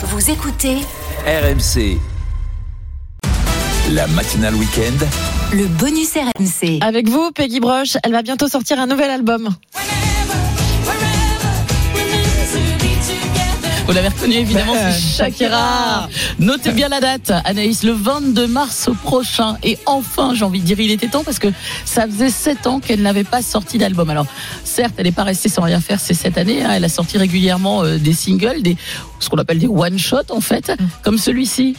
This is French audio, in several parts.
Vous écoutez RMC. La matinale week-end. le bonus RMC. Avec vous, Peggy Broche, elle va bientôt sortir un nouvel album. Vous l'avez reconnu évidemment, c'est Shakira. Notez bien la date, Anaïs, le 22 mars prochain. Et enfin, j'ai envie de dire, il était temps parce que ça faisait 7 ans qu'elle n'avait pas sorti d'album. Alors, certes, elle n'est pas restée sans rien faire ces 7 années. hein. Elle a sorti régulièrement euh, des singles, des, ce qu'on appelle des one-shots en fait, comme celui-ci.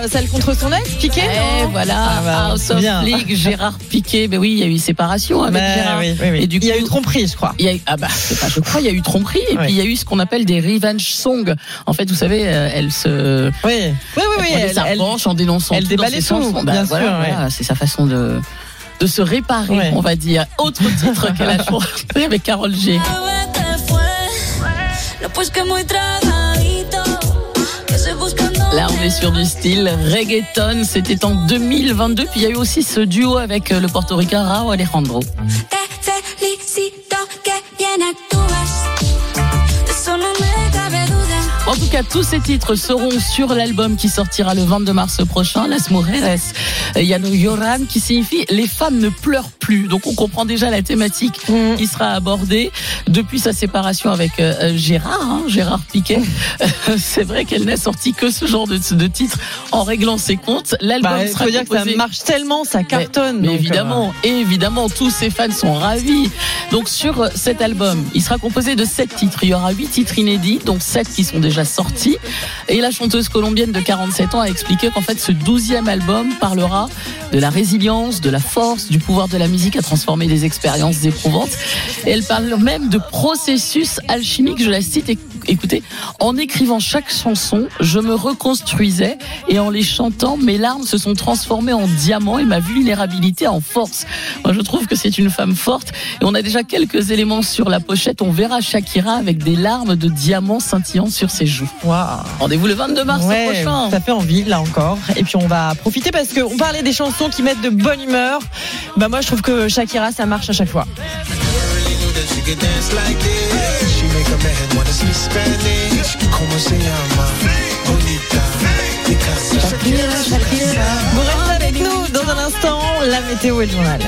Ah, euh, celle contre son ex, Piqué Eh, voilà, Ah, bah, House of bien. League, Gérard Piqué. Ben oui, il y a eu séparation avec Bah, Gérard. oui, oui, oui. Et du il y a coup- eu tromperie, je crois. Il y a eu, ah bah, c'est pas, je crois, il y a eu tromperie et Oui. puis il y a eu ce qu'on appelle des revenge songs. En fait, vous savez, euh, elle se, Oui, oui, oui, oui. prenait Elle, sa elle- revanche en dénonçant elle tout dans déballait ses tout, chansons. bien Bah, voilà, sûr, ouais. voilà, c'est sa façon de de se réparer, Ouais. on va dire. Autre titre qu'elle a chanté avec Carole G. Là, on est sur du style reggaeton. C'était en 2022. Puis il y a eu aussi ce duo avec euh, le portoricain Rao Alejandro. En tout cas, tous ces titres seront sur l'album qui sortira le 22 mars prochain, Las Mujeres Yano Yoram, qui signifie les femmes ne pleurent plus. Donc on comprend déjà la thématique Mm. qui sera abordée depuis sa séparation avec euh, Gérard, hein, Gérard Piquet. C'est vrai qu'elle n'a sorti que ce genre de, de titre en réglant ses comptes. L'album Bah, il sera dire que ça marche tellement, ça cartonne. mais donc, euh, évidemment, évidemment, tous ses fans sont ravis. Donc sur cet album, il sera composé de sept titres. Il y aura huit titres inédits, donc sept qui sont déjà sortis. Et la chanteuse colombienne de 47 ans a expliqué qu'en fait ce douzième album parlera de la résilience, de la force, du pouvoir de la musique à transformer des expériences éprouvantes. Et elle parle même de processus alchimique. Je la cite. éc- Écoutez, en écrivant chaque chanson, je me reconstruisais et en les chantant, mes larmes se sont transformées en diamants et ma vulnérabilité en force. Moi, je trouve que c'est une femme forte et on a déjà quelques éléments sur la pochette. On verra Shakira avec des larmes de diamants scintillant sur ses joues. Waouh. Rendez-vous le 22 mars Ouais, prochain. ça fait envie là encore. Et puis on va profiter parce qu'on parlait des chansons qui mettent de bonne humeur. Bah moi je trouve que Shakira ça marche à chaque fois. Vous restez avec nous dans un instant, la météo et le journal.